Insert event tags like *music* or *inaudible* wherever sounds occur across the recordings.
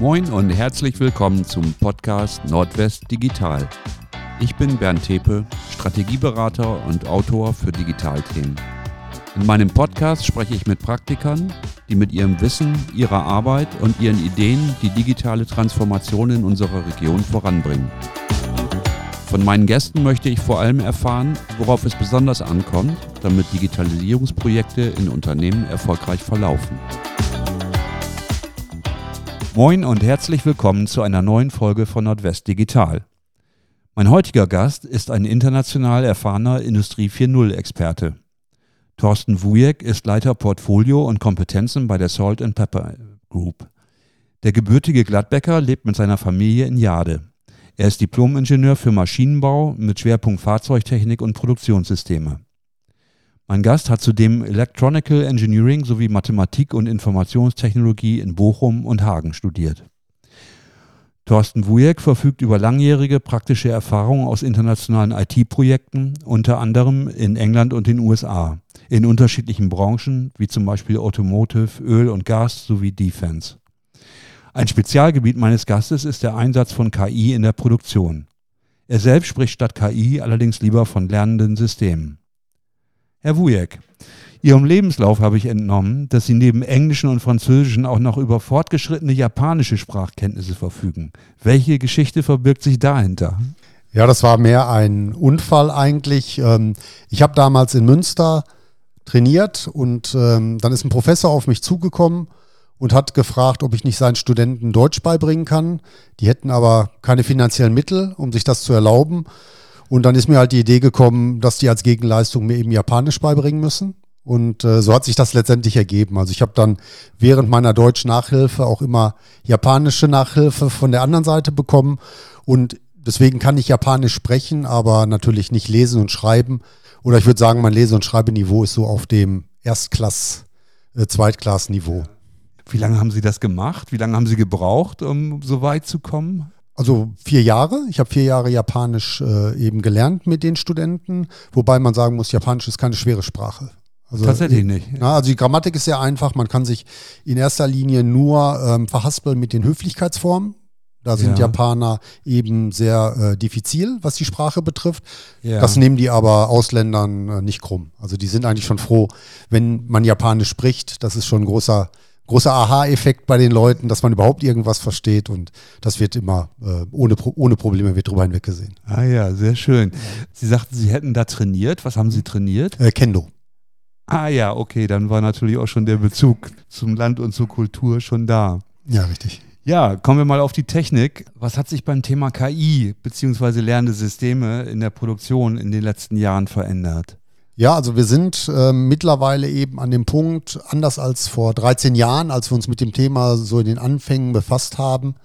Moin und herzlich willkommen zum Podcast Nordwest Digital. Ich bin Bernd Tepe, Strategieberater und Autor für Digitalthemen. In meinem Podcast spreche ich mit Praktikern, die mit ihrem Wissen, ihrer Arbeit und ihren Ideen die digitale Transformation in unserer Region voranbringen. Von meinen Gästen möchte ich vor allem erfahren, worauf es besonders ankommt, damit Digitalisierungsprojekte in Unternehmen erfolgreich verlaufen. Moin und herzlich willkommen zu einer neuen Folge von Nordwest Digital. Mein heutiger Gast ist ein international erfahrener Industrie 4.0 Experte. Thorsten Wujek ist Leiter Portfolio und Kompetenzen bei der Salt and Pepper Group. Der gebürtige Gladbecker lebt mit seiner Familie in Jade. Er ist Diplom-Ingenieur für Maschinenbau mit Schwerpunkt Fahrzeugtechnik und Produktionssysteme. Mein Gast hat zudem Electronical Engineering sowie Mathematik und Informationstechnologie in Bochum und Hagen studiert. Thorsten Wujek verfügt über langjährige praktische Erfahrung aus internationalen IT-Projekten, unter anderem in England und den USA, in unterschiedlichen Branchen wie zum Beispiel Automotive, Öl und Gas sowie Defense. Ein Spezialgebiet meines Gastes ist der Einsatz von KI in der Produktion. Er selbst spricht statt KI allerdings lieber von lernenden Systemen. Herr Wujek, Ihrem Lebenslauf habe ich entnommen, dass Sie neben Englischen und Französischen auch noch über fortgeschrittene japanische Sprachkenntnisse verfügen. Welche Geschichte verbirgt sich dahinter? Ja, das war mehr ein Unfall eigentlich. Ähm, ich habe damals in Münster trainiert und ähm, dann ist ein Professor auf mich zugekommen und hat gefragt, ob ich nicht seinen Studenten Deutsch beibringen kann. Die hätten aber keine finanziellen Mittel, um sich das zu erlauben. Und dann ist mir halt die Idee gekommen, dass die als Gegenleistung mir eben Japanisch beibringen müssen. Und äh, so hat sich das letztendlich ergeben. Also ich habe dann während meiner Deutsch-Nachhilfe auch immer japanische Nachhilfe von der anderen Seite bekommen. Und deswegen kann ich Japanisch sprechen, aber natürlich nicht lesen und schreiben. Oder ich würde sagen, mein Lese- und Schreibeniveau ist so auf dem Erstklass-, äh, Zweitklass-Niveau. Wie lange haben Sie das gemacht? Wie lange haben Sie gebraucht, um so weit zu kommen? Also vier Jahre. Ich habe vier Jahre Japanisch äh, eben gelernt mit den Studenten, wobei man sagen muss, Japanisch ist keine schwere Sprache. Also, Tatsächlich nicht. Ja, also die Grammatik ist sehr einfach. Man kann sich in erster Linie nur ähm, verhaspeln mit den Höflichkeitsformen. Da sind ja. Japaner eben sehr äh, diffizil, was die Sprache betrifft. Ja. Das nehmen die aber Ausländern äh, nicht krumm. Also die sind eigentlich schon froh, wenn man Japanisch spricht. Das ist schon ein großer großer Aha-Effekt bei den Leuten, dass man überhaupt irgendwas versteht und das wird immer äh, ohne, ohne Probleme wird drüber hinweggesehen. Ah ja, sehr schön. Sie sagten, Sie hätten da trainiert. Was haben Sie trainiert? Äh, Kendo. Ah ja, okay, dann war natürlich auch schon der Bezug zum Land und zur Kultur schon da. Ja, richtig. Ja, kommen wir mal auf die Technik. Was hat sich beim Thema KI bzw. lernende Systeme in der Produktion in den letzten Jahren verändert? Ja, also wir sind äh, mittlerweile eben an dem Punkt, anders als vor 13 Jahren, als wir uns mit dem Thema so in den Anfängen befasst haben,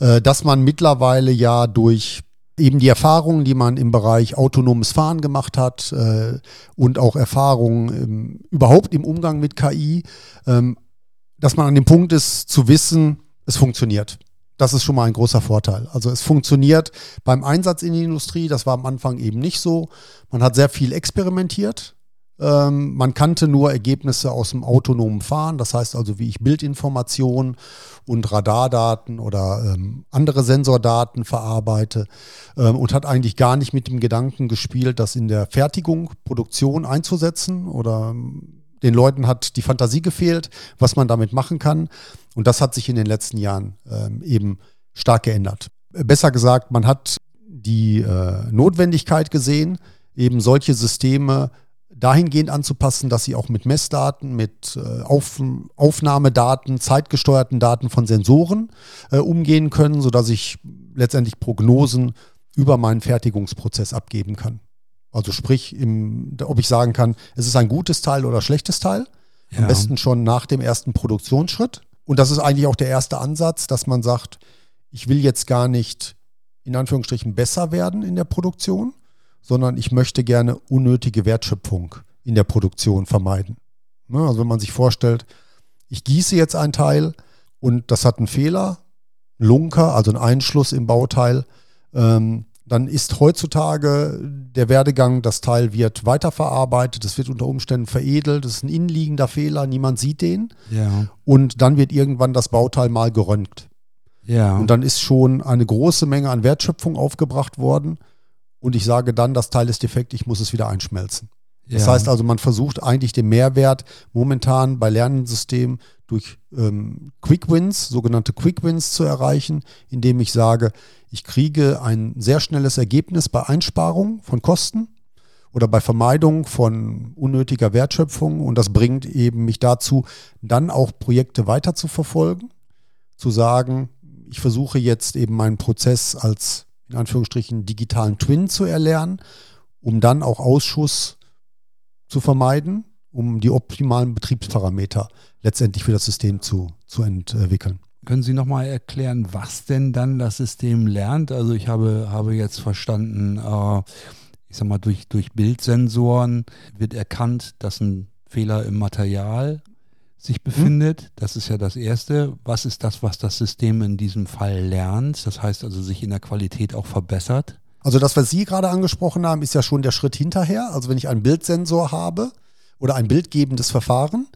äh, dass man mittlerweile ja durch eben die Erfahrungen, die man im Bereich autonomes Fahren gemacht hat äh, und auch Erfahrungen im, überhaupt im Umgang mit KI, ähm, dass man an dem Punkt ist zu wissen, es funktioniert. Das ist schon mal ein großer Vorteil. Also es funktioniert beim Einsatz in die Industrie. Das war am Anfang eben nicht so. Man hat sehr viel experimentiert. Ähm, man kannte nur Ergebnisse aus dem autonomen Fahren. Das heißt also, wie ich Bildinformationen und Radardaten oder ähm, andere Sensordaten verarbeite ähm, und hat eigentlich gar nicht mit dem Gedanken gespielt, das in der Fertigung, Produktion einzusetzen oder ähm, den Leuten hat die Fantasie gefehlt, was man damit machen kann. Und das hat sich in den letzten Jahren ähm, eben stark geändert. Besser gesagt, man hat die äh, Notwendigkeit gesehen, eben solche Systeme dahingehend anzupassen, dass sie auch mit Messdaten, mit äh, Auf Aufnahmedaten, zeitgesteuerten Daten von Sensoren äh, umgehen können, sodass ich letztendlich Prognosen über meinen Fertigungsprozess abgeben kann. Also sprich, im, ob ich sagen kann, es ist ein gutes Teil oder schlechtes Teil. Ja. Am besten schon nach dem ersten Produktionsschritt. Und das ist eigentlich auch der erste Ansatz, dass man sagt, ich will jetzt gar nicht in Anführungsstrichen besser werden in der Produktion, sondern ich möchte gerne unnötige Wertschöpfung in der Produktion vermeiden. Ne, also wenn man sich vorstellt, ich gieße jetzt ein Teil und das hat einen Fehler, Lunker, also einen Einschluss im Bauteil, ähm, dann ist heutzutage der Werdegang, das Teil wird weiterverarbeitet, es wird unter Umständen veredelt, es ist ein innenliegender Fehler, niemand sieht den. Ja. Und dann wird irgendwann das Bauteil mal geröntgt. Ja. Und dann ist schon eine große Menge an Wertschöpfung aufgebracht worden. Und ich sage dann, das Teil ist defekt, ich muss es wieder einschmelzen. Das ja. heißt also, man versucht eigentlich den Mehrwert momentan bei Lernsystemen durch ähm, Quick Wins, sogenannte Quick Wins zu erreichen, indem ich sage, ich kriege ein sehr schnelles Ergebnis bei Einsparung von Kosten oder bei Vermeidung von unnötiger Wertschöpfung und das bringt eben mich dazu, dann auch Projekte weiter zu verfolgen, zu sagen, ich versuche jetzt eben meinen Prozess als in Anführungsstrichen digitalen Twin zu erlernen, um dann auch Ausschuss zu vermeiden, um die optimalen Betriebsparameter letztendlich für das System zu, zu entwickeln. Können Sie nochmal erklären, was denn dann das System lernt? Also ich habe, habe jetzt verstanden, äh, ich sag mal, durch, durch Bildsensoren wird erkannt, dass ein Fehler im Material sich befindet. Hm. Das ist ja das Erste. Was ist das, was das System in diesem Fall lernt? Das heißt also, sich in der Qualität auch verbessert. Also das, was Sie gerade angesprochen haben, ist ja schon der Schritt hinterher. Also wenn ich einen Bildsensor habe oder ein bildgebendes Verfahren,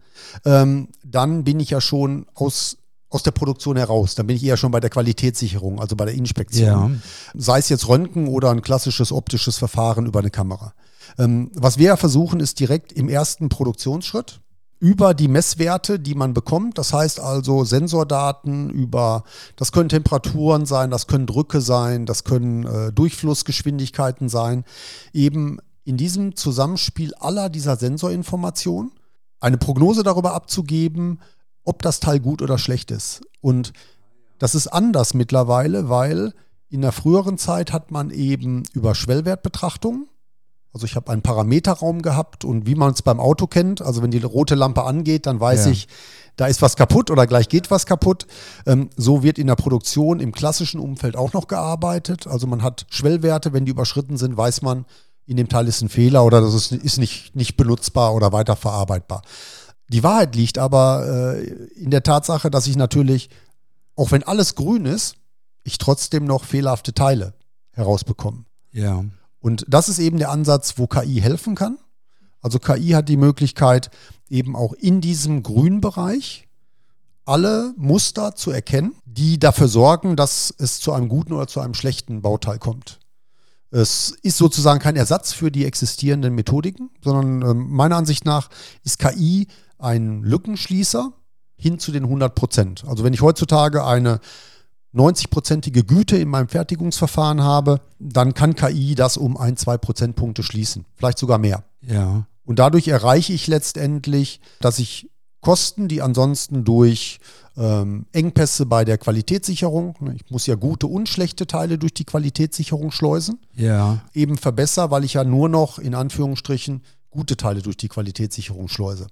ähm, dann bin ich ja schon aus aus der Produktion heraus. Dann bin ich eher schon bei der Qualitätssicherung, also bei der Inspektion. Ja. Sei es jetzt Röntgen oder ein klassisches optisches Verfahren über eine Kamera. Ähm, was wir ja versuchen, ist direkt im ersten Produktionsschritt über die Messwerte, die man bekommt. Das heißt also Sensordaten über, das können Temperaturen sein, das können Drücke sein, das können äh, Durchflussgeschwindigkeiten sein. Eben in diesem Zusammenspiel aller dieser Sensorinformationen eine Prognose darüber abzugeben, ob das Teil gut oder schlecht ist. Und das ist anders mittlerweile, weil in der früheren Zeit hat man eben über Schwellwertbetrachtungen also ich habe einen Parameterraum gehabt und wie man es beim Auto kennt, also wenn die rote Lampe angeht, dann weiß ja. ich, da ist was kaputt oder gleich geht was kaputt. Ähm, so wird in der Produktion im klassischen Umfeld auch noch gearbeitet. Also man hat Schwellwerte, wenn die überschritten sind, weiß man, in dem Teil ist ein Fehler oder das ist, ist nicht, nicht benutzbar oder weiterverarbeitbar. Die Wahrheit liegt aber äh, in der Tatsache, dass ich natürlich, auch wenn alles grün ist, ich trotzdem noch fehlerhafte Teile herausbekomme. Ja. Und das ist eben der Ansatz, wo KI helfen kann. Also KI hat die Möglichkeit, eben auch in diesem Grünbereich alle Muster zu erkennen, die dafür sorgen, dass es zu einem guten oder zu einem schlechten Bauteil kommt. Es ist sozusagen kein Ersatz für die existierenden Methodiken, sondern äh, meiner Ansicht nach ist KI ein Lückenschließer hin zu den 100 Prozent. Also wenn ich heutzutage eine 90-prozentige Güte in meinem Fertigungsverfahren habe, dann kann KI das um ein, zwei Prozentpunkte schließen, vielleicht sogar mehr. Ja. Und dadurch erreiche ich letztendlich, dass ich Kosten, die ansonsten durch ähm, Engpässe bei der Qualitätssicherung, ne, ich muss ja gute und schlechte Teile durch die Qualitätssicherung schleusen, ja. eben verbessere, weil ich ja nur noch in Anführungsstrichen gute Teile durch die Qualitätssicherung schleuse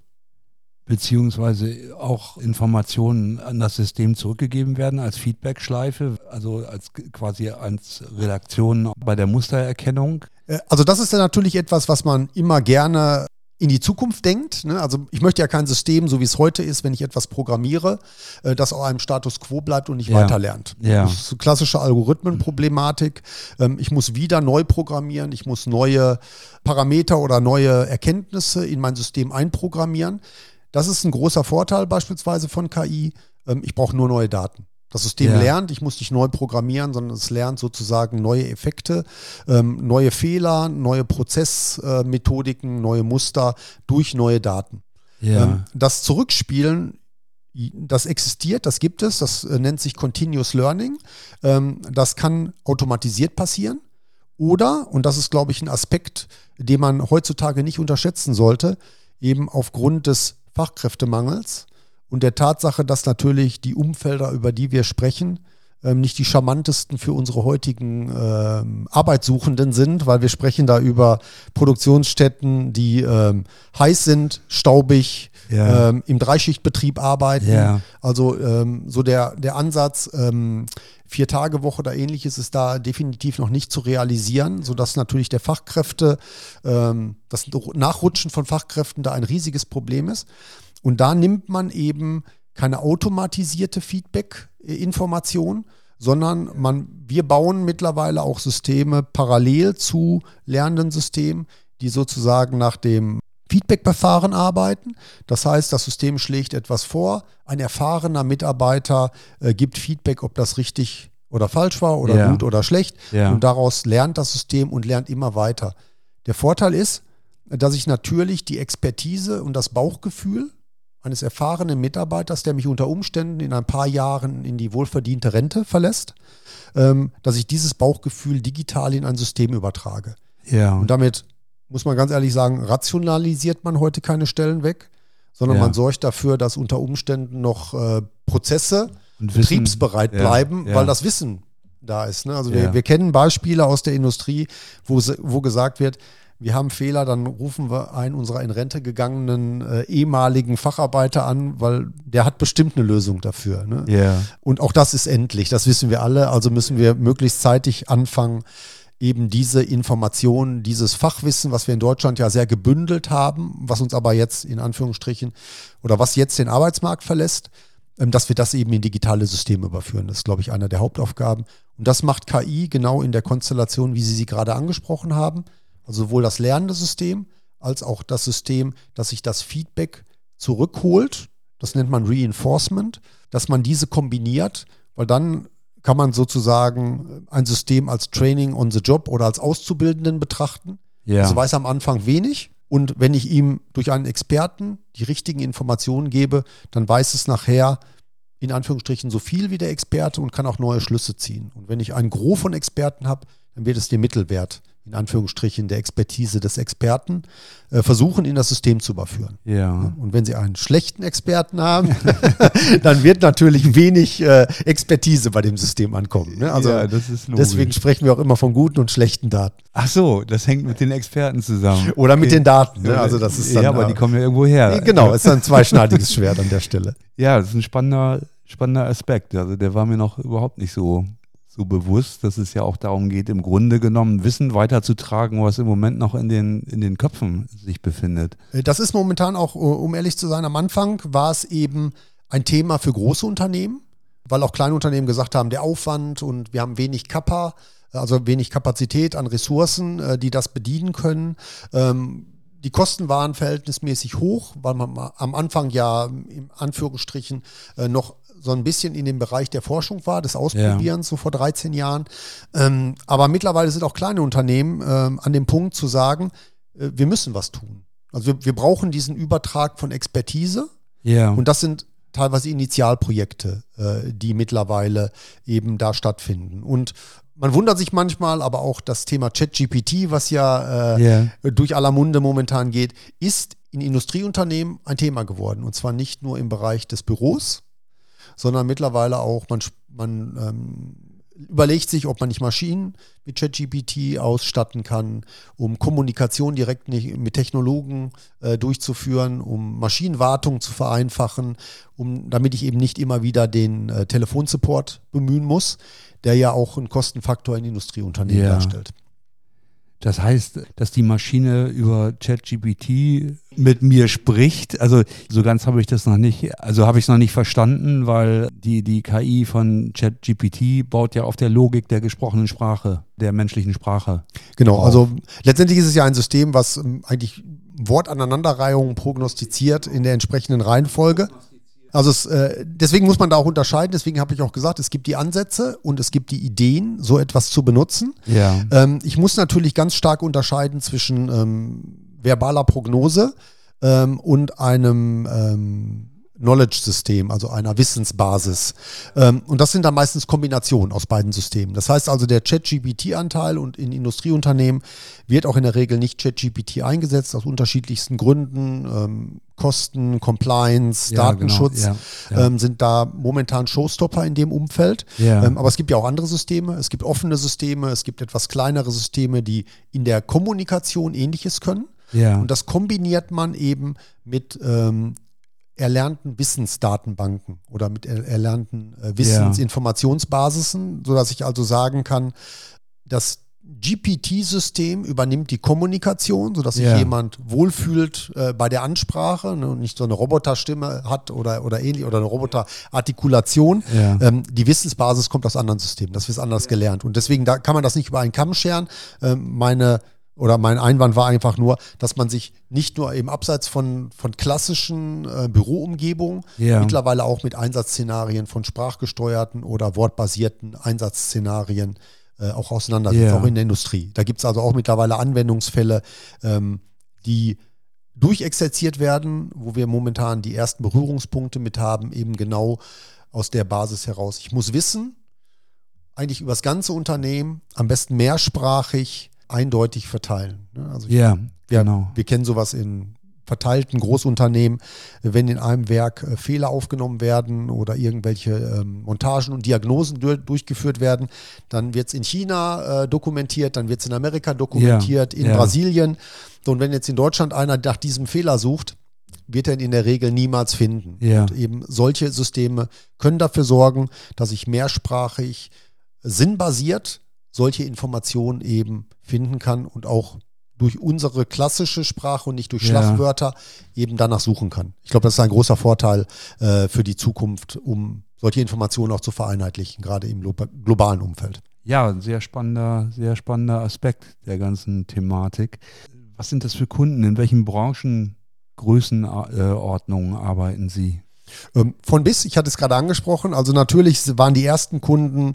beziehungsweise auch Informationen an das System zurückgegeben werden als Feedbackschleife, also als quasi als Redaktion bei der Mustererkennung? Äh, also das ist ja natürlich etwas, was man immer gerne in die Zukunft denkt. Ne? Also ich möchte ja kein System, so wie es heute ist, wenn ich etwas programmiere, äh, das auf einem Status quo bleibt und nicht ja. weiterlernt. Ja. Das ist klassische Algorithmenproblematik. Ähm, ich muss wieder neu programmieren, ich muss neue Parameter oder neue Erkenntnisse in mein System einprogrammieren. Das ist ein großer Vorteil beispielsweise von KI. Ähm, ich brauche nur neue Daten. Das System ja. lernt, ich muss nicht neu programmieren, sondern es lernt sozusagen neue Effekte, ähm, neue Fehler, neue Prozessmethodiken, neue Muster durch neue Daten. Ja. Ähm, das Zurückspielen, das existiert, das gibt es, das äh, nennt sich Continuous Learning. Das kann automatisiert passieren. Oder, und das ist, glaube ich, ein Aspekt, den man heutzutage nicht unterschätzen sollte, eben aufgrund des Fachkräftemangels und der Tatsache, dass natürlich die Umfelder, über die wir sprechen, ähm, nicht die charmantesten für unsere heutigen ähm, Arbeitssuchenden sind, weil wir sprechen da über Produktionsstätten, die ähm, heiß sind, staubig, ja. ähm, im Dreischichtbetrieb arbeiten. Ja. Also ähm, so der, der Ansatz, ähm, Vier-Tage-Woche oder ähnliches ist da definitiv noch nicht zu realisieren, sodass natürlich der Fachkräfte, ähm, das Nachrutschen von Fachkräften da ein riesiges Problem ist. Und da nimmt man eben keine automatisierte Feedback-Information, sondern man, wir bauen mittlerweile auch Systeme parallel zu lernenden Systemen, die sozusagen nach dem Feedback-Verfahren arbeiten. Das heißt, das System schlägt etwas vor, ein erfahrener Mitarbeiter äh, gibt Feedback, ob das richtig oder falsch war oder Ja. gut oder schlecht. Ja. Und daraus lernt das System und lernt immer weiter. Der Vorteil ist, dass ich natürlich die Expertise und das Bauchgefühl eines erfahrenen Mitarbeiters, der mich unter Umständen in ein paar Jahren in die wohlverdiente Rente verlässt, ähm, dass ich dieses Bauchgefühl digital in ein System übertrage. Ja. Und damit muss man ganz ehrlich sagen, rationalisiert man heute keine Stellen weg, sondern Ja. man sorgt dafür, dass unter Umständen noch äh, Prozesse Wissen- betriebsbereit ja, bleiben, ja. weil das Wissen da ist. Ne? Also wir, wir kennen Beispiele aus der Industrie, wo, wo gesagt wird, wir haben Fehler, dann rufen wir einen unserer in Rente gegangenen äh, ehemaligen Facharbeiter an, weil der hat bestimmt eine Lösung dafür. Ne? Ja. Und auch das ist endlich, das wissen wir alle. Also müssen wir möglichst zeitig anfangen, eben diese Informationen, dieses Fachwissen, was wir in Deutschland ja sehr gebündelt haben, was uns aber jetzt in Anführungsstrichen oder was jetzt den Arbeitsmarkt verlässt, ähm, dass wir das eben in digitale Systeme überführen. Das ist, glaube ich, einer der Hauptaufgaben. Und das macht KI genau in der Konstellation, wie Sie sie gerade angesprochen haben. Also sowohl das lernende System als auch das System, dass sich das Feedback zurückholt. Das nennt man Reinforcement, dass man diese kombiniert, weil dann kann man sozusagen ein System als Training on the Job oder als Auszubildenden betrachten. Ja. Also weiß am Anfang wenig. Und wenn ich ihm durch einen Experten die richtigen Informationen gebe, dann weiß es nachher in Anführungsstrichen so viel wie der Experte und kann auch neue Schlüsse ziehen. Und wenn ich ein Gros von Experten habe, dann wird es den Mittelwert in Anführungsstrichen der Expertise des Experten äh, versuchen, in das System zu überführen. ja. Und wenn Sie einen schlechten Experten haben, *laughs* *laughs* dann wird natürlich wenig äh, Expertise bei dem System ankommen. Ne? Also ja, deswegen sprechen wir auch immer von guten und schlechten Daten. Ach so, das hängt mit den Experten zusammen. Oder mit Okay. den Daten. Ne? Also das ist dann, ja, aber die kommen ja irgendwo her. Genau, ist ein zweischneidiges Schwert an der Stelle. Ja, das ist ein spannender, spannender Aspekt. Also der war mir noch überhaupt nicht so, so bewusst, dass es ja auch darum geht, im Grunde genommen Wissen weiterzutragen, was im Moment noch in den, in den Köpfen sich befindet. Äh, Das ist momentan auch, äh, um ehrlich zu sein, am Anfang war es eben ein Thema für große Unternehmen, weil auch kleine Unternehmen gesagt haben, der Aufwand und wir haben wenig Kappa, also wenig Kapazität an Ressourcen, äh, die das bedienen können. Ähm, Die Kosten waren verhältnismäßig hoch, weil man am Anfang ja im Anführungsstrichen noch so ein bisschen in dem Bereich der Forschung war, des Ausprobierens, so vor 13 Jahren. Ähm, aber mittlerweile sind auch kleine Unternehmen ähm, an dem Punkt zu sagen, äh, wir müssen was tun. Also wir, wir brauchen diesen Übertrag von Expertise Ja. und das sind teilweise Initialprojekte, äh, die mittlerweile eben da stattfinden. Und man wundert sich manchmal, aber auch das Thema ChatGPT, was ja äh, Ja. durch aller Munde momentan geht, ist in Industrieunternehmen ein Thema geworden. Und zwar nicht nur im Bereich des Büros, sondern mittlerweile auch, man, man ähm, überlegt sich, ob man nicht Maschinen mit ChatGPT ausstatten kann, um Kommunikation direkt mit Technologen äh, durchzuführen, um Maschinenwartung zu vereinfachen, um, damit ich eben nicht immer wieder den äh, Telefonsupport bemühen muss, der ja auch einen Kostenfaktor in Industrieunternehmen Ja. darstellt. Das heißt, dass die Maschine über ChatGPT mit mir spricht. Also so ganz habe ich das noch nicht, also habe ich es noch nicht verstanden, weil die, die KI von ChatGPT baut ja auf der Logik der gesprochenen Sprache, der menschlichen Sprache. Genau, Wow. also letztendlich ist es ja ein System, was ähm, eigentlich Wortaneinanderreihungen prognostiziert in der entsprechenden Reihenfolge. Also es, äh, deswegen muss man da auch unterscheiden. Deswegen habe ich auch gesagt, es gibt die Ansätze und es gibt die Ideen, so etwas zu benutzen. Ja. Ähm, ich muss natürlich ganz stark unterscheiden zwischen ähm, verbaler Prognose ähm, und einem ähm, Knowledge-System, also einer Wissensbasis. Ähm, und das sind dann meistens Kombinationen aus beiden Systemen. Das heißt also, der Chat-GPT-Anteil und in Industrieunternehmen wird auch in der Regel nicht Chat-GPT eingesetzt, aus unterschiedlichsten Gründen. Ähm, Kosten, Compliance, Ja, Datenschutz genau. Ja, ja. Ähm, sind da momentan Showstopper in dem Umfeld. Aber es gibt ja auch andere Systeme. Es gibt offene Systeme, es gibt etwas kleinere Systeme, die in der Kommunikation ähnliches können. Ja. Und das kombiniert man eben mit ähm, erlernten Wissensdatenbanken oder mit er erlernten äh, Wissensinformationsbasisen, sodass ich also sagen kann, das GPT-System übernimmt die Kommunikation, sodass sich Ja. jemand wohlfühlt äh, bei der Ansprache ne, und nicht so eine Roboterstimme hat oder, oder ähnlich oder eine Roboterartikulation. Ja. Ähm, die Wissensbasis kommt aus anderen Systemen, das ist anders gelernt. Und deswegen da kann man das nicht über einen Kamm scheren. Ähm, meine oder mein Einwand war einfach nur, dass man sich nicht nur im Abseits von, von klassischen äh, Büroumgebungen, Ja. mittlerweile auch mit Einsatzszenarien von sprachgesteuerten oder wortbasierten Einsatzszenarien äh, auch auseinandersetzt, Ja. auch in der Industrie. Da gibt es also auch mittlerweile Anwendungsfälle, ähm, die durchexerziert werden, wo wir momentan die ersten Berührungspunkte mit haben, eben genau aus der Basis heraus. Ich muss wissen, eigentlich über das ganze Unternehmen, am besten mehrsprachig, eindeutig verteilen. ne? Also Ja, wir, genau. wir kennen sowas in verteilten Großunternehmen, wenn in einem Werk äh, Fehler aufgenommen werden oder irgendwelche ähm, Montagen und Diagnosen dur durchgeführt werden, dann wird es in China äh, dokumentiert, dann wird es in Amerika dokumentiert, in ja. Brasilien. So, und wenn jetzt in Deutschland einer nach diesem Fehler sucht, wird er ihn in der Regel niemals finden. Ja. Und eben solche Systeme können dafür sorgen, dass ich mehrsprachig, sinnbasiert solche Informationen eben finden kann und auch durch unsere klassische Sprache und nicht durch Ja. Schlagwörter eben danach suchen kann. Ich glaube, das ist ein großer Vorteil äh, für die Zukunft, um solche Informationen auch zu vereinheitlichen, gerade im glo- globalen Umfeld. Ja, ein sehr spannender, sehr spannender Aspekt der ganzen Thematik. Was sind das für Kunden? In welchen Branchen, Größenordnungen arbeiten Sie? Ähm, von bis, ich hatte es gerade angesprochen, also natürlich waren die ersten Kunden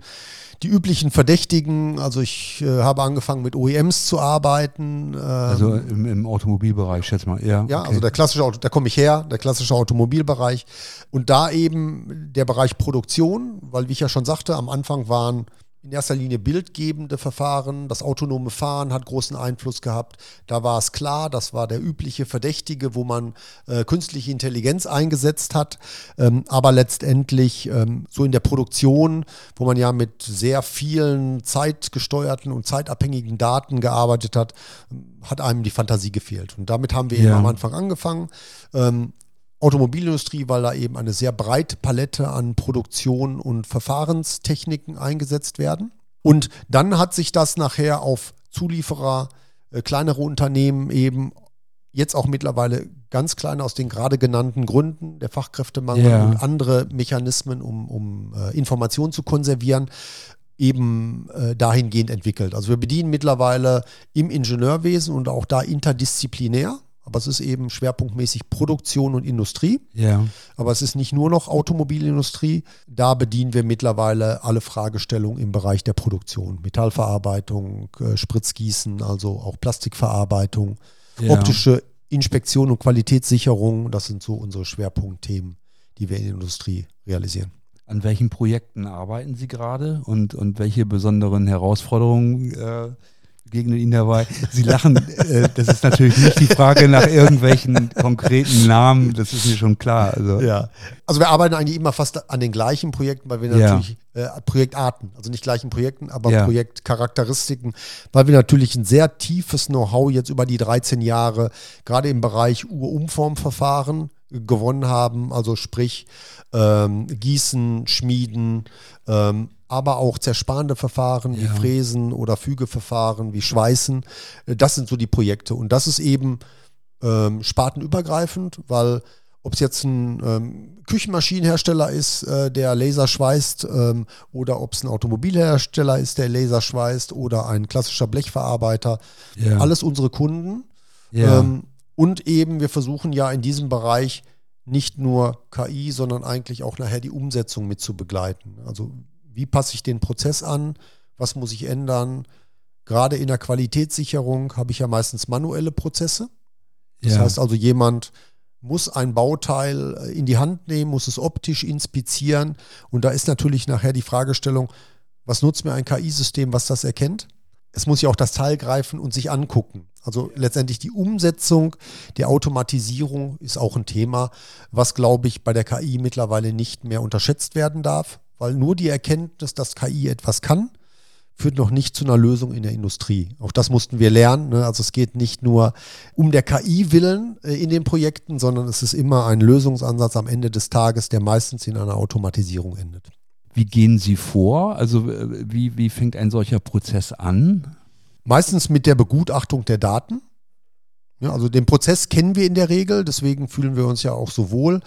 die üblichen Verdächtigen. Also ich äh, habe angefangen mit OEMs zu arbeiten. ähm, Also im, im Automobilbereich, schätze mal. Ja, Ja, okay. also der klassische Auto, da komme ich her, der klassische Automobilbereich. Und da eben der Bereich Produktion, weil wie ich ja schon sagte, am Anfang waren in erster Linie bildgebende Verfahren. Das autonome Fahren hat großen Einfluss gehabt. Da war es klar, das war der übliche Verdächtige, wo man äh, künstliche Intelligenz eingesetzt hat. Ähm, aber letztendlich ähm, so in der Produktion, wo man ja mit sehr vielen zeitgesteuerten und zeitabhängigen Daten gearbeitet hat, hat einem die Fantasie gefehlt. Und damit haben wir eben Ja. am Anfang angefangen. Ähm, Automobilindustrie, weil da eben eine sehr breite Palette an Produktion und Verfahrenstechniken eingesetzt werden. Und dann hat sich das nachher auf Zulieferer, äh, kleinere Unternehmen eben jetzt auch mittlerweile ganz kleine aus den gerade genannten Gründen, der Fachkräftemangel Ja. und andere Mechanismen, um, um äh, Informationen zu konservieren, eben äh, dahingehend entwickelt. Also wir bedienen mittlerweile im Ingenieurwesen und auch da interdisziplinär, aber es ist eben schwerpunktmäßig Produktion und Industrie. ja, Aber es ist nicht nur noch Automobilindustrie. Da bedienen wir mittlerweile alle Fragestellungen im Bereich der Produktion. Metallverarbeitung, äh, Spritzgießen, also auch Plastikverarbeitung, ja. optische Inspektion und Qualitätssicherung. Das sind so unsere Schwerpunktthemen, die wir in der Industrie realisieren. An welchen Projekten arbeiten Sie gerade und, und welche besonderen Herausforderungen äh, begegnen Ihnen dabei? Sie lachen, äh, das ist natürlich nicht die Frage nach irgendwelchen konkreten Namen, das ist mir schon klar. Also, Ja. Also wir arbeiten eigentlich immer fast an den gleichen Projekten, weil wir Ja. natürlich äh, Projektarten, also nicht gleichen Projekten, aber Ja. Projektcharakteristiken, weil wir natürlich ein sehr tiefes Know-how jetzt über die 13 Jahre gerade im Bereich Urumformverfahren gewonnen haben, also sprich ähm, Gießen, Schmieden, ähm, aber auch zersparende Verfahren wie Ja. Fräsen oder Fügeverfahren wie Schweißen. Äh, Das sind so die Projekte. Und das ist eben ähm, spartenübergreifend, weil ob es jetzt ein ähm, Küchenmaschinenhersteller ist, äh, der Laser schweißt, ähm, oder ob es ein Automobilhersteller ist, der Laser schweißt, oder ein klassischer Blechverarbeiter, ja, alles unsere Kunden. ja, Ähm, und eben, wir versuchen ja in diesem Bereich nicht nur KI, sondern eigentlich auch nachher die Umsetzung mit zu begleiten. Also wie passe ich den Prozess an? Was muss ich ändern? Gerade in der Qualitätssicherung habe ich ja meistens manuelle Prozesse. Das ja. heißt also, jemand muss ein Bauteil äh, in die Hand nehmen, muss es optisch inspizieren. Und da ist natürlich nachher die Fragestellung, was nutzt mir ein KI-System, was das erkennt? Es muss ja auch das Teil greifen und sich angucken. Also letztendlich die Umsetzung der Automatisierung ist auch ein Thema, was, glaube ich, bei der KI mittlerweile nicht mehr unterschätzt werden darf, weil nur die Erkenntnis, dass KI etwas kann, führt noch nicht zu einer Lösung in der Industrie. Auch das mussten wir lernen. Ne? Also es geht nicht nur um der KI willen äh, in den Projekten, sondern es ist immer ein Lösungsansatz am Ende des Tages, der meistens in einer Automatisierung endet. Wie gehen Sie vor? Also äh, wie, wie fängt ein solcher Prozess an? Meistens mit der Begutachtung der Daten. Ja, also den Prozess kennen wir in der Regel, deswegen fühlen wir uns ja auch so wohl.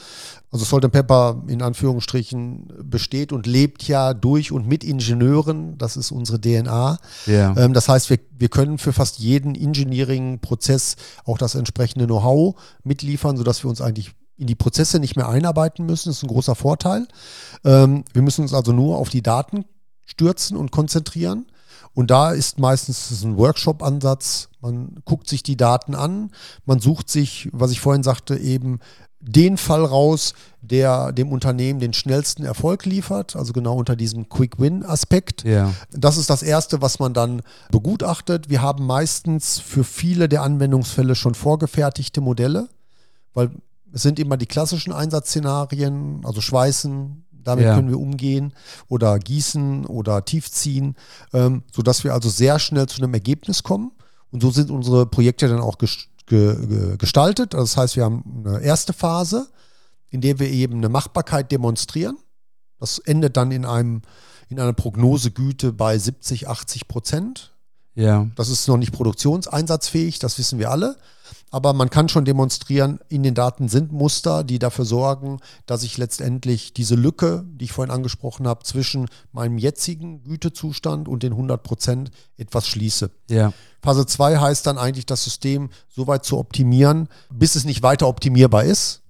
Also Salt Pepper in Anführungsstrichen besteht und lebt ja durch und mit Ingenieuren. Das ist unsere DNA. Ja. Ähm, das heißt, wir, wir können für fast jeden Engineering-Prozess auch das entsprechende Know-how mitliefern, sodass wir uns eigentlich in die Prozesse nicht mehr einarbeiten müssen. Das ist ein großer Vorteil. Ähm, wir müssen uns also nur auf die Daten stürzen und konzentrieren. Und da ist meistens ein Workshop-Ansatz. Man guckt sich die Daten an, man sucht sich, was ich vorhin sagte, eben den Fall raus, der dem Unternehmen den schnellsten Erfolg liefert, also genau unter diesem Quick-Win-Aspekt. Ja. Das ist das Erste, was man dann begutachtet. Wir haben meistens für viele der Anwendungsfälle schon vorgefertigte Modelle, weil es sind immer die klassischen Einsatzszenarien, also Schweißen, damit Ja. können wir umgehen oder gießen oder tiefziehen, ähm, sodass wir also sehr schnell zu einem Ergebnis kommen. Und so sind unsere Projekte dann auch ges ge ge gestaltet. Also das heißt, wir haben eine erste Phase, in der wir eben eine Machbarkeit demonstrieren. Das endet dann in einem in einer Prognosegüte bei 70, 80 Prozent. Ja. Das ist noch nicht produktionseinsatzfähig, das wissen wir alle. Aber man kann schon demonstrieren, in den Daten sind Muster, die dafür sorgen, dass ich letztendlich diese Lücke, die ich vorhin angesprochen habe, zwischen meinem jetzigen Gütezustand und den 100 Prozent etwas schließe. Ja. Phase 2 heißt dann eigentlich, das System so weit zu optimieren, bis es nicht weiter optimierbar ist,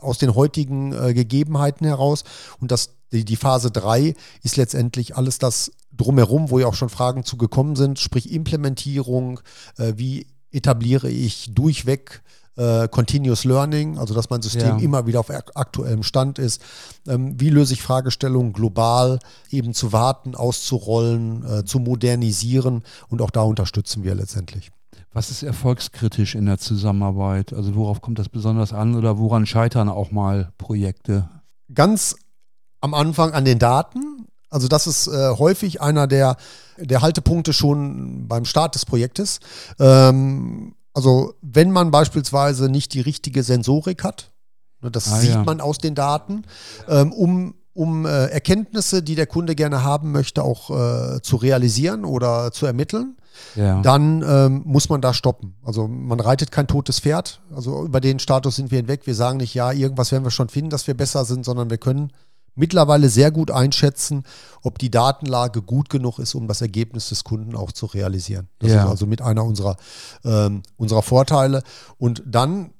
aus den heutigen äh, Gegebenheiten heraus. Und das, die, die Phase 3 ist letztendlich alles das drumherum, wo ja auch schon Fragen zu gekommen sind, sprich Implementierung, äh, wie etabliere ich durchweg äh, Continuous Learning, also dass mein System Ja. immer wieder auf ak aktuellem Stand ist. Ähm, wie löse ich Fragestellungen global eben zu warten, auszurollen, äh, zu modernisieren und auch da unterstützen wir letztendlich. Was ist erfolgskritisch in der Zusammenarbeit? Also worauf kommt das besonders an oder woran scheitern auch mal Projekte? ganz am Anfang an den Daten. Also das ist äh, häufig einer der, der Haltepunkte schon beim Start des Projektes. Ähm, also wenn man beispielsweise nicht die richtige Sensorik hat, ne, das Ah, sieht ja. man aus den Daten, ähm, um, um äh, Erkenntnisse, die der Kunde gerne haben möchte, auch äh, zu realisieren oder zu ermitteln, Ja. dann ähm, muss man da stoppen. Also man reitet kein totes Pferd. Also über den Status sind wir hinweg. Wir sagen nicht, ja, irgendwas werden wir schon finden, dass wir besser sind, sondern wir können mittlerweile sehr gut einschätzen, ob die Datenlage gut genug ist, um das Ergebnis des Kunden auch zu realisieren. Das Ja. ist also mit einer unserer, ähm, unserer Vorteile. Und dann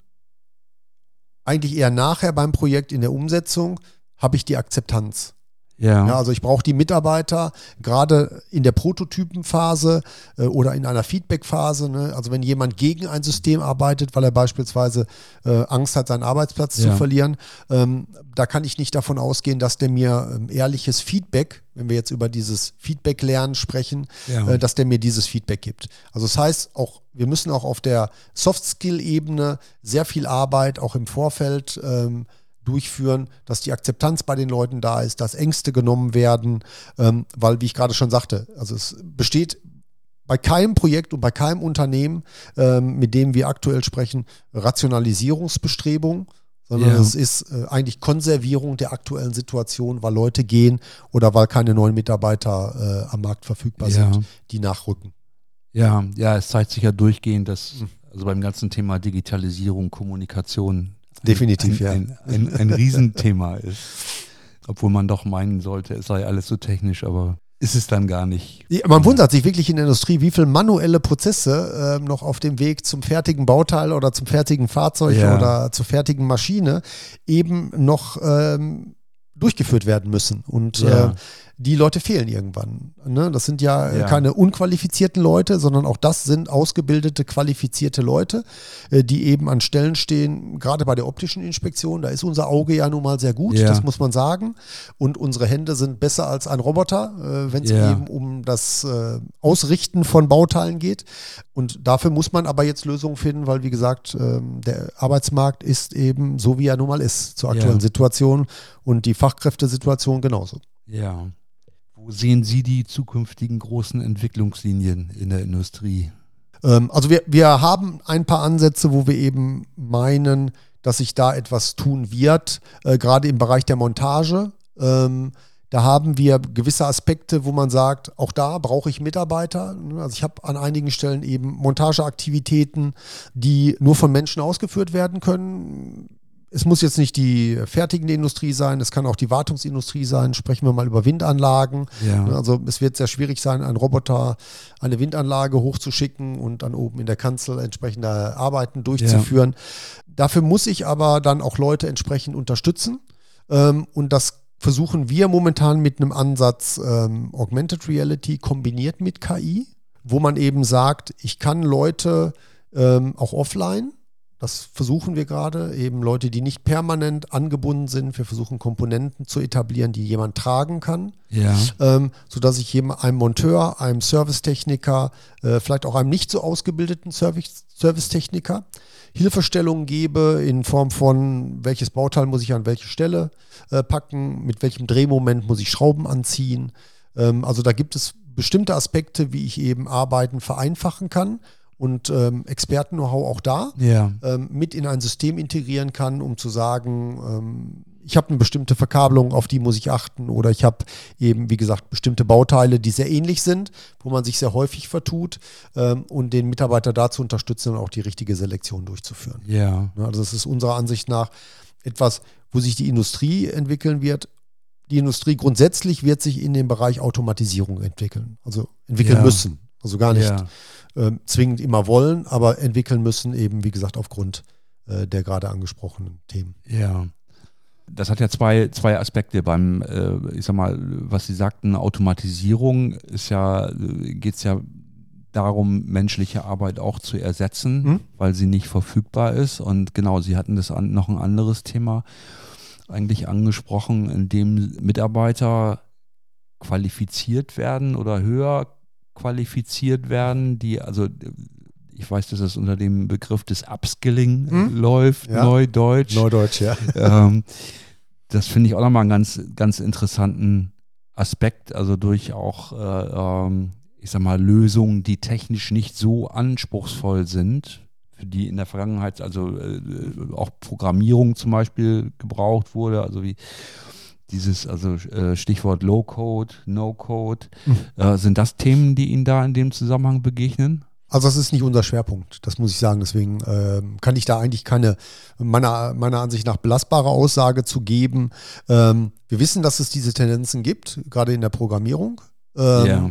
eigentlich eher nachher beim Projekt in der Umsetzung habe ich die Akzeptanz. Ja. Ja, also ich brauche die Mitarbeiter gerade in der Prototypenphase äh, oder in einer Feedbackphase. Ne? Also wenn jemand gegen ein System arbeitet, weil er beispielsweise äh, Angst hat, seinen Arbeitsplatz zu Ja. verlieren, ähm, da kann ich nicht davon ausgehen, dass der mir ähm, ehrliches Feedback, wenn wir jetzt über dieses Feedback-Lernen sprechen, Ja. äh, dass der mir dieses Feedback gibt. Also das heißt auch, wir müssen auch auf der Soft-Skill-Ebene sehr viel Arbeit auch im Vorfeld ähm, durchführen, dass die Akzeptanz bei den Leuten da ist, dass Ängste genommen werden, ähm, weil, wie ich gerade schon sagte, also es besteht bei keinem Projekt und bei keinem Unternehmen, ähm, mit dem wir aktuell sprechen, Rationalisierungsbestrebung, sondern Ja. es ist äh, eigentlich Konservierung der aktuellen Situation, weil Leute gehen oder weil keine neuen Mitarbeiter äh, am Markt verfügbar Ja. sind, die nachrücken. Ja, ja, es zeigt sich ja durchgehend, dass Hm. also beim ganzen Thema Digitalisierung, Kommunikation Definitiv, ein, ja. ein, ein, ein Riesenthema ist. Obwohl man doch meinen sollte, es sei alles so technisch, aber ist es dann gar nicht. Ja, Man wundert sich wirklich in der Industrie, wie viele manuelle Prozesse ähm, noch auf dem Weg zum fertigen Bauteil oder zum fertigen Fahrzeug Ja. oder zur fertigen Maschine eben noch ähm, durchgeführt werden müssen. Und Ja. äh, die Leute fehlen irgendwann. Ne? Das sind ja, äh, Ja. keine unqualifizierten Leute, sondern auch das sind ausgebildete, qualifizierte Leute, äh, die eben an Stellen stehen, gerade bei der optischen Inspektion, da ist unser Auge ja nun mal sehr gut, Ja. das muss man sagen. Und unsere Hände sind besser als ein Roboter, äh, wenn es Ja. eben um das Ausrichten von Bauteilen geht. Und dafür muss man aber jetzt Lösungen finden, weil, wie gesagt, ähm, der Arbeitsmarkt ist eben so, wie er nun mal ist zur aktuellen. Situation und die Fachkräftesituation genauso. Ja. Wo sehen Sie die zukünftigen großen Entwicklungslinien in der Industrie? Ähm, also wir, wir haben ein paar Ansätze, wo wir eben meinen, dass sich da etwas tun wird, äh, gerade im Bereich der Montage. Ähm, Da haben wir gewisse Aspekte, wo man sagt, auch da brauche ich Mitarbeiter. Also ich habe an einigen Stellen eben Montageaktivitäten, die nur von Menschen ausgeführt werden können es muss jetzt nicht die fertigende Industrie sein, es kann auch die Wartungsindustrie sein. Sprechen wir mal über Windanlagen. Ja. Also es wird sehr schwierig sein, einen Roboter, eine Windanlage hochzuschicken und dann oben in der Kanzel entsprechende Arbeiten durchzuführen. Ja. Dafür muss ich aber dann auch Leute entsprechend unterstützen. Ähm, und das versuchen wir momentan mit einem Ansatz ähm, Augmented Reality kombiniert mit KI, wo man eben sagt, ich kann Leute ähm, auch offline das versuchen wir gerade, eben Leute, die nicht permanent angebunden sind. Wir versuchen Komponenten zu etablieren, die jemand tragen kann. Ja. Ähm, sodass ich jedem, einem Monteur, einem Servicetechniker, äh, vielleicht auch einem nicht so ausgebildeten Service, Servicetechniker Hilfestellungen gebe in Form von, welches Bauteil muss ich an welche Stelle äh, packen, mit welchem Drehmoment muss ich Schrauben anziehen. Ähm, also da gibt es bestimmte Aspekte, wie ich eben Arbeiten vereinfachen kann und ähm, Experten-Know-how auch da ja. ähm, mit in ein System integrieren kann, um zu sagen, ähm, ich habe eine bestimmte Verkabelung, auf die muss ich achten oder ich habe eben, wie gesagt, bestimmte Bauteile, die sehr ähnlich sind, wo man sich sehr häufig vertut ähm, und den Mitarbeiter dazu unterstützen, auch die richtige Selektion durchzuführen. Ja. Also das ist unserer Ansicht nach etwas, wo sich die Industrie entwickeln wird. Die Industrie grundsätzlich wird sich in dem Bereich Automatisierung entwickeln, also entwickeln ja. müssen. Also gar nicht ja äh, zwingend immer wollen, aber entwickeln müssen, eben wie gesagt, aufgrund äh, der gerade angesprochenen Themen. Ja. Das hat ja zwei, zwei Aspekte beim, äh, ich sag mal, was Sie sagten, Automatisierung ist ja, geht es ja darum, menschliche Arbeit auch zu ersetzen, hm? weil sie nicht verfügbar ist. Und genau, Sie hatten das an, noch ein anderes Thema eigentlich angesprochen, in dem Mitarbeiter qualifiziert werden oder höher qualifiziert werden, die also ich weiß, dass es unter dem Begriff des Upskilling hm? läuft, ja. Neudeutsch. Neudeutsch, ja. Ähm, das finde ich auch nochmal einen ganz, ganz interessanten Aspekt, also durch auch, äh, ähm, ich sag mal, Lösungen, die technisch nicht so anspruchsvoll sind, für die in der Vergangenheit also äh, auch Programmierung zum Beispiel gebraucht wurde, also wie dieses, also äh, Stichwort Low-Code, No-Code, mhm. äh, sind das Themen, die Ihnen da in dem Zusammenhang begegnen? Also das ist nicht unser Schwerpunkt, das muss ich sagen. Deswegen äh, kann ich da eigentlich keine, meiner, meiner Ansicht nach, belastbare Aussage zu geben. Ähm, wir wissen, dass es diese Tendenzen gibt, gerade in der Programmierung. Ähm, ja.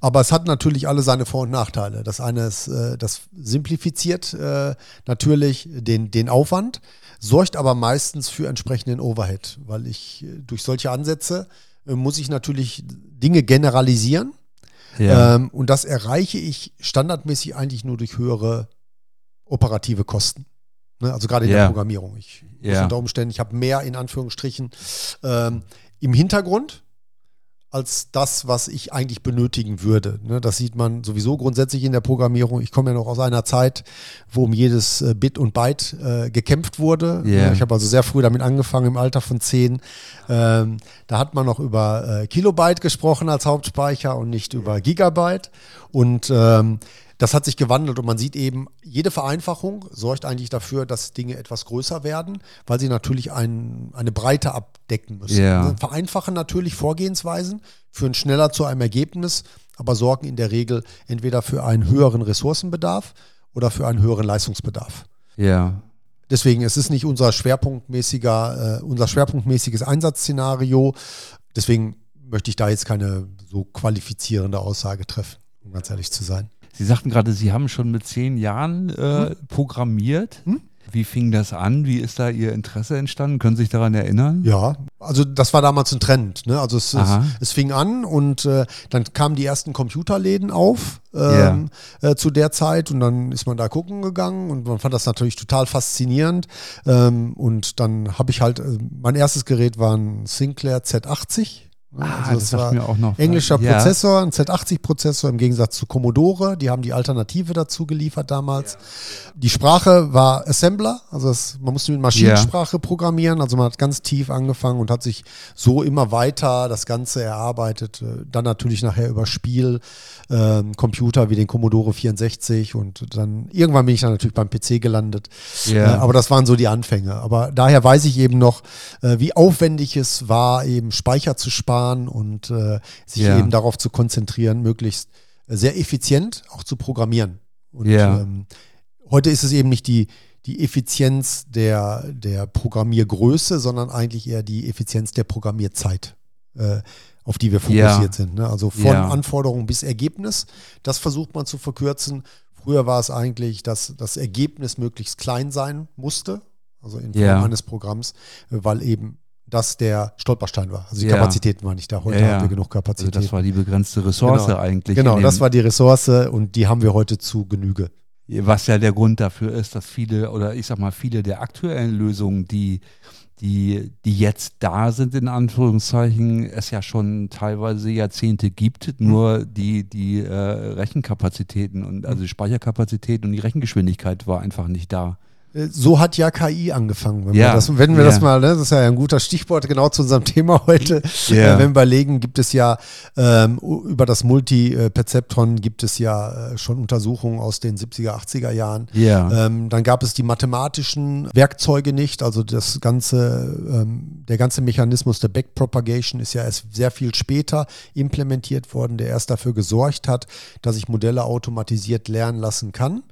Aber es hat natürlich alle seine Vor- und Nachteile. Das eine ist, äh, das simplifiziert äh, natürlich den, den Aufwand sorgt aber meistens für entsprechenden Overhead, weil ich äh, durch solche Ansätze äh, muss ich natürlich Dinge generalisieren. Ja. Ähm, und das erreiche ich standardmäßig eigentlich nur durch höhere operative Kosten. Ne? Also gerade in ja. der Programmierung. Ich muss ja. unter Umständen, ich habe mehr in Anführungsstrichen ähm, im Hintergrund, als das, was ich eigentlich benötigen würde. Ne, das sieht man sowieso grundsätzlich in der Programmierung. Ich komme ja noch aus einer Zeit, wo um jedes äh, Bit und Byte äh, gekämpft wurde. Yeah. Ich habe also sehr früh damit angefangen, im Alter von zehn. Ähm, da hat man noch über äh, Kilobyte gesprochen als Hauptspeicher und nicht über Gigabyte. Und ähm, das hat sich gewandelt und man sieht eben, jede Vereinfachung sorgt eigentlich dafür, dass Dinge etwas größer werden, weil sie natürlich ein, eine Breite abdecken müssen. Yeah. Also vereinfachen natürlich Vorgehensweisen, führen schneller zu einem Ergebnis, aber sorgen in der Regel entweder für einen höheren Ressourcenbedarf oder für einen höheren Leistungsbedarf. Ja. Deswegen es ist es nicht unser schwerpunktmäßiger, äh, unser schwerpunktmäßiges Einsatzszenario. Deswegen möchte ich da jetzt keine so qualifizierende Aussage treffen, um ganz ehrlich zu sein. Sie sagten gerade, Sie haben schon mit zehn Jahren äh, hm? programmiert. Hm? Wie fing das an? Wie ist da Ihr Interesse entstanden? Können Sie sich daran erinnern? Ja, also das war damals ein Trend. Ne? Also es, es, es, fing an und äh, dann kamen die ersten Computerläden auf ähm, yeah. äh, zu der Zeit und dann ist man da gucken gegangen und man fand das natürlich total faszinierend. Ähm, und dann habe ich halt, äh, mein erstes Gerät war ein Sinclair Z80 Ah, also das, das war mir auch noch. Englischer ja. Prozessor, ein Z80-Prozessor im Gegensatz zu Commodore. Die haben die Alternative dazu geliefert damals. Ja. Die Sprache war Assembler, also das, man musste mit Maschinensprache ja. programmieren. Also man hat ganz tief angefangen und hat sich so immer weiter das Ganze erarbeitet. Äh, dann natürlich nachher über Spiel, äh, Computer wie den Commodore 64 und dann irgendwann bin ich dann natürlich beim PC gelandet. Äh, aber das waren so die Anfänge. Aber daher weiß ich eben noch, äh, wie aufwendig es war, eben Speicher zu sparen und äh, sich Ja. eben darauf zu konzentrieren, möglichst sehr effizient auch zu programmieren. Und Ja. ähm, heute ist es eben nicht die, die Effizienz der, der Programmiergröße, sondern eigentlich eher die Effizienz der Programmierzeit, äh, auf die wir Ja. fokussiert sind. Ne? Also von Ja. Anforderung bis Ergebnis. Das versucht man zu verkürzen. Früher war es eigentlich, dass das Ergebnis möglichst klein sein musste, also in Form Ja. eines Programms, weil eben das der Stolperstein war. Also die Ja. Kapazitäten waren nicht da. Heute Ja, ja. haben wir genug Also Kapazitäten. das war die begrenzte Ressource Genau. eigentlich. genau, das war die Ressource und die haben wir heute zu Genüge. Was ja der Grund dafür ist, dass viele, oder ich sag mal, viele der aktuellen Lösungen, die, die, die jetzt da sind, in Anführungszeichen, es ja schon teilweise Jahrzehnte gibt, nur die, die äh, Rechenkapazitäten und also die Speicherkapazitäten und die Rechengeschwindigkeit war einfach nicht da. So hat ja KI angefangen. Wenn Ja, wir das, wenn wir ja. das mal, ne, das ist ja ein guter Stichwort genau zu unserem Thema heute. Ja. Äh, wenn wir überlegen, gibt es ja ähm, über das Multi-Perzeptron gibt es ja äh, schon Untersuchungen aus den 70er, 80er Jahren. Ja. Ähm, dann gab es die mathematischen Werkzeuge nicht, also das ganze, ähm, der ganze Mechanismus der Backpropagation ist ja erst sehr viel später implementiert worden, der erst dafür gesorgt hat, dass ich Modelle automatisiert lernen lassen kann.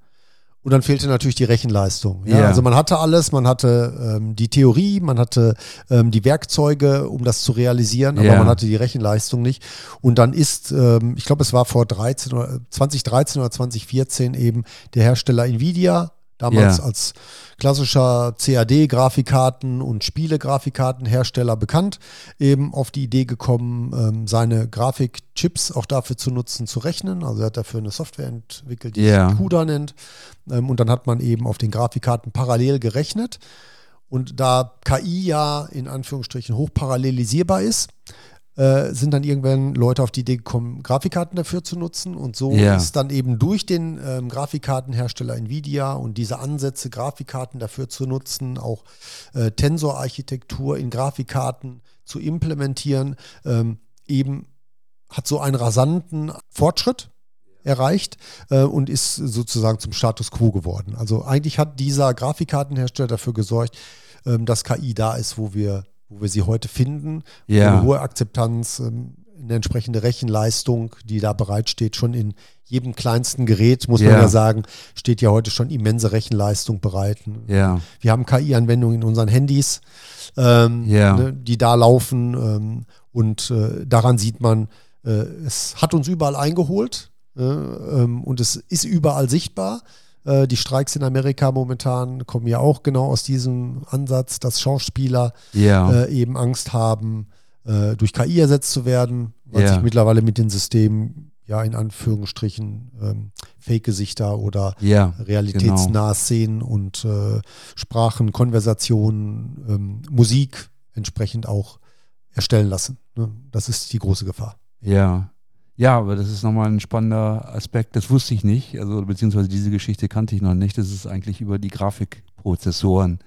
Und dann fehlte natürlich die Rechenleistung. Ja? Ja. Also man hatte alles, man hatte ähm, die Theorie, man hatte ähm, die Werkzeuge, um das zu realisieren, aber Ja. man hatte die Rechenleistung nicht. Und dann ist, ähm, ich glaube, es war vor 13 oder 2013 oder 2014 eben der Hersteller Nvidia, damals Ja. als klassischer CAD-Grafikkarten- und Spiele-Grafikkartenhersteller bekannt, eben auf die Idee gekommen, ähm, seine Grafikchips auch dafür zu nutzen, zu rechnen. Also er hat dafür eine Software entwickelt, die Ja. sich CUDA nennt. Ähm, und dann hat man eben auf den Grafikkarten parallel gerechnet. Und da KI ja in Anführungsstrichen hochparallelisierbar ist, äh, sind dann irgendwann Leute auf die Idee gekommen, Grafikkarten dafür zu nutzen. Und so Ja. ist dann eben durch den ähm, Grafikkartenhersteller Nvidia und diese Ansätze, Grafikkarten dafür zu nutzen, auch äh, Tensor-Architektur in Grafikkarten zu implementieren, ähm, eben hat so einen rasanten Fortschritt erreicht äh, und ist sozusagen zum Status quo geworden. Also eigentlich hat dieser Grafikkartenhersteller dafür gesorgt, ähm, dass KI da ist, wo wir, wo wir sie heute finden. Ja. Eine hohe Akzeptanz, ähm, eine entsprechende Rechenleistung, die da bereitsteht, schon in jedem kleinsten Gerät, muss man Ja. ja sagen, steht ja heute schon immense Rechenleistung bereit. Ja. Wir haben KI-Anwendungen in unseren Handys, ähm, Ja. ne, die da laufen ähm, und äh, daran sieht man, äh, es hat uns überall eingeholt äh, ähm, und es ist überall sichtbar. Äh, die Streiks in Amerika momentan kommen ja auch genau aus diesem Ansatz, dass Schauspieler Ja. äh, eben Angst haben, äh, durch KI ersetzt zu werden, weil Ja. sich mittlerweile mit den Systemen ja in Anführungsstrichen ähm, Fake-Gesichter oder ja. realitätsnahe Szenen und äh, Sprachen, Konversationen, ähm, Musik entsprechend auch erstellen lassen. Ne? Das ist die große Gefahr. Ja. Ja, aber das ist nochmal ein spannender Aspekt. Das wusste ich nicht. Also, beziehungsweise diese Geschichte kannte ich noch nicht. Das ist eigentlich über die Grafikprozessoren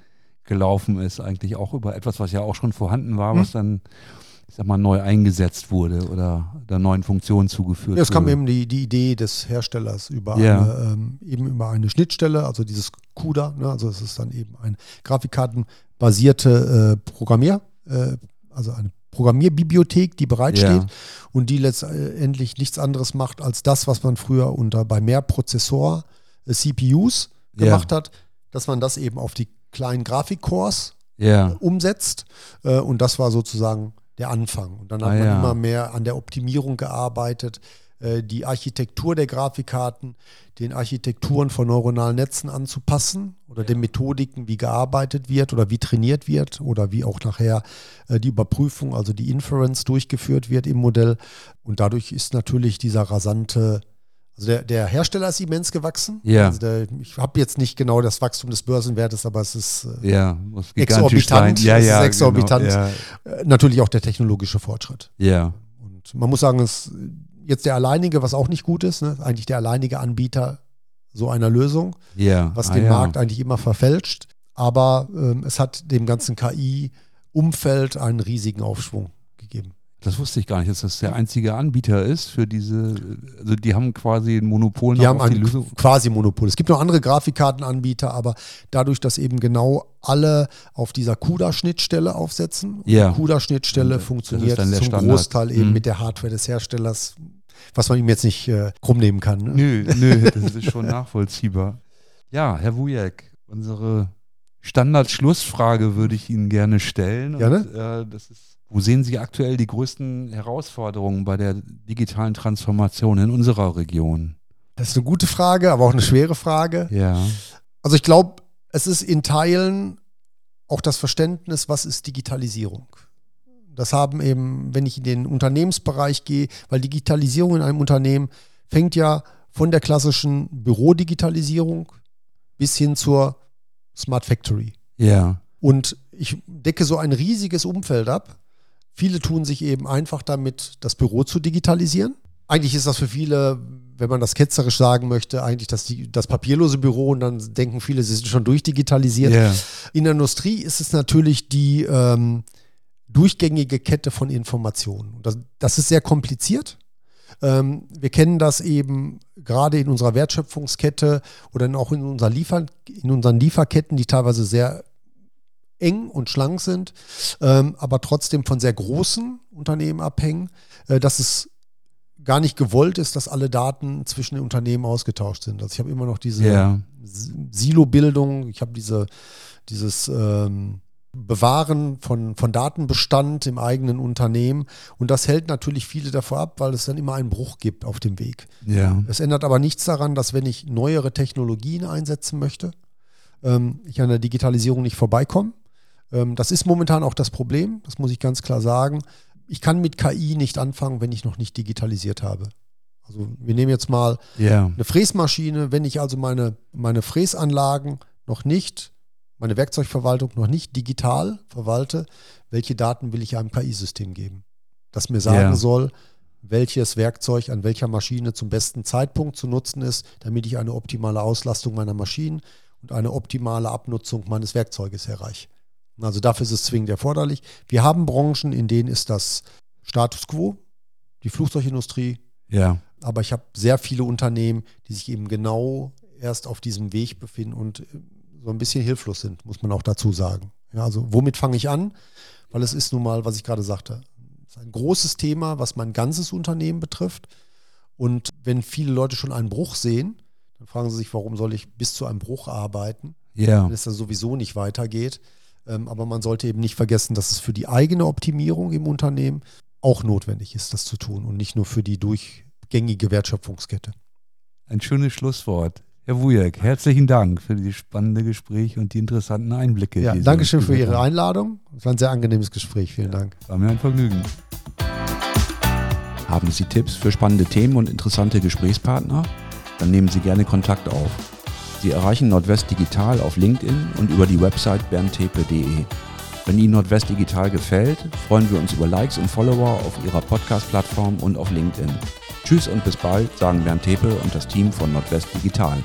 gelaufen ist. Eigentlich auch über etwas, was ja auch schon vorhanden war, Hm. was dann, ich sag mal, neu eingesetzt wurde oder der neuen Funktion zugeführt Ja, es kam wurde. eben die, die Idee des Herstellers über Ja. eine, ähm, eben über eine Schnittstelle, also dieses CUDA, ne? also es ist dann eben ein Grafikkartenbasierte äh, Programmier, äh, also eine Programmierbibliothek, die bereitsteht Ja. und die letztendlich nichts anderes macht als das, was man früher unter bei mehr Prozessor äh, CPUs Ja. gemacht hat, dass man das eben auf die kleinen Grafikcores Ja. umsetzt. Äh, und das war sozusagen der Anfang. Und dann hat Ah, man ja. immer mehr an der Optimierung gearbeitet, äh, die Architektur der Grafikkarten, den Architekturen von neuronalen Netzen anzupassen oder den Methodiken, wie gearbeitet wird oder wie trainiert wird oder wie auch nachher äh, die Überprüfung, also die Inference durchgeführt wird im Modell. Und dadurch ist natürlich dieser rasante also der, der Hersteller ist immens gewachsen. Ja. Also der, ich habe jetzt nicht genau das Wachstum des Börsenwertes, aber es ist äh, Ja, gigantisch Exorbitant. Ja, es ist ja, exorbitant. Genau, äh, natürlich auch der technologische Fortschritt. ja, ja, Und man muss sagen, es jetzt der alleinige, was auch nicht gut ist, ne? eigentlich der alleinige Anbieter so einer Lösung, ja. was Ah, den ja. Markt eigentlich immer verfälscht. Aber ähm, es hat dem ganzen KI-Umfeld einen riesigen Aufschwung gegeben. Das wusste ich gar nicht, dass das der einzige Anbieter ist für diese, also die haben quasi ein Monopol die haben ein quasi Monopol. Es gibt noch andere Grafikkartenanbieter, aber dadurch, dass eben genau alle auf dieser CUDA-Schnittstelle aufsetzen, die CUDA-Schnittstelle funktioniert zum Standard. Großteil eben mhm. mit der Hardware des Herstellers, was man ihm jetzt nicht äh, krumm nehmen kann. Ne? Nö, nö, das ist schon nachvollziehbar. Ja, Herr Wujek, unsere Standard-Schlussfrage würde ich Ihnen gerne stellen. Ja, ne? äh, das ist wo sehen Sie aktuell die größten Herausforderungen bei der digitalen Transformation in unserer Region? Das ist eine gute Frage, aber auch eine schwere Frage. Ja. Also ich glaube, es ist in Teilen auch das Verständnis, was ist Digitalisierung. Das haben eben, wenn ich in den Unternehmensbereich gehe, weil Digitalisierung in einem Unternehmen fängt ja von der klassischen Bürodigitalisierung bis hin zur Smart Factory. Ja. Und ich decke so ein riesiges Umfeld ab Viele tun sich eben einfach damit, das Büro zu digitalisieren. Eigentlich ist das für viele, wenn man das ketzerisch sagen möchte, eigentlich das, das papierlose Büro und dann denken viele, sie sind schon durchdigitalisiert. Yeah. In der Industrie ist es natürlich die ähm, durchgängige Kette von Informationen. Das, das ist sehr kompliziert. Ähm, wir kennen das eben gerade in unserer Wertschöpfungskette oder auch in, unserer Liefer in unseren Lieferketten, die teilweise sehr eng und schlank sind, ähm, aber trotzdem von sehr großen Unternehmen abhängen, äh, dass es gar nicht gewollt ist, dass alle Daten zwischen den Unternehmen ausgetauscht sind. Also ich habe immer noch diese yeah. Silo-Bildung, ich habe diese, dieses ähm, Bewahren von, von Datenbestand im eigenen Unternehmen. Und das hält natürlich viele davor ab, weil es dann immer einen Bruch gibt auf dem Weg. Ja. Es ändert aber nichts daran, dass wenn ich neuere Technologien einsetzen möchte, ähm, ich an der Digitalisierung nicht vorbeikomme. Ähm, das ist momentan auch das Problem, das muss ich ganz klar sagen. Ich kann mit KI nicht anfangen, wenn ich noch nicht digitalisiert habe. Also wir nehmen jetzt mal yeah. eine Fräsmaschine, wenn ich also meine, meine Fräsanlagen noch nicht, meine Werkzeugverwaltung noch nicht digital verwalte, welche Daten will ich einem KI-System geben? Das mir sagen yeah. soll, welches Werkzeug an welcher Maschine zum besten Zeitpunkt zu nutzen ist, damit ich eine optimale Auslastung meiner Maschinen und eine optimale Abnutzung meines Werkzeuges erreiche. Also dafür ist es zwingend erforderlich. Wir haben Branchen, in denen ist das Status quo, die Flugzeugindustrie. Ja. Aber ich habe sehr viele Unternehmen, die sich eben genau erst auf diesem Weg befinden und äh, so ein bisschen hilflos sind, muss man auch dazu sagen. Ja, also womit fange ich an? Weil es ist nun mal, was ich gerade sagte, ein großes Thema, was mein ganzes Unternehmen betrifft. Und wenn viele Leute schon einen Bruch sehen, dann fragen sie sich, warum soll ich bis zu einem Bruch arbeiten, ja. wenn es da sowieso nicht weitergeht. Ähm, aber man sollte eben nicht vergessen, dass es für die eigene Optimierung im Unternehmen auch notwendig ist, das zu tun und nicht nur für die durchgängige Wertschöpfungskette. Ein schönes Schlusswort. Herr Wujek, herzlichen Dank für dieses spannende Gespräch und die interessanten Einblicke. Ja, Dankeschön für Ihre Einladung. Es war ein sehr angenehmes Gespräch. Vielen ja, Dank. War mir ein Vergnügen. Haben Sie Tipps für spannende Themen und interessante Gesprächspartner? Dann nehmen Sie gerne Kontakt auf. Sie erreichen Nordwest Digital auf LinkedIn und über die Website berntepe.de. Wenn Ihnen Nordwest Digital gefällt, freuen wir uns über Likes und Follower auf Ihrer Podcast-Plattform und auf LinkedIn. Tschüss und bis bald, sagen Bernd Tepe und das Team von Nordwest Digital.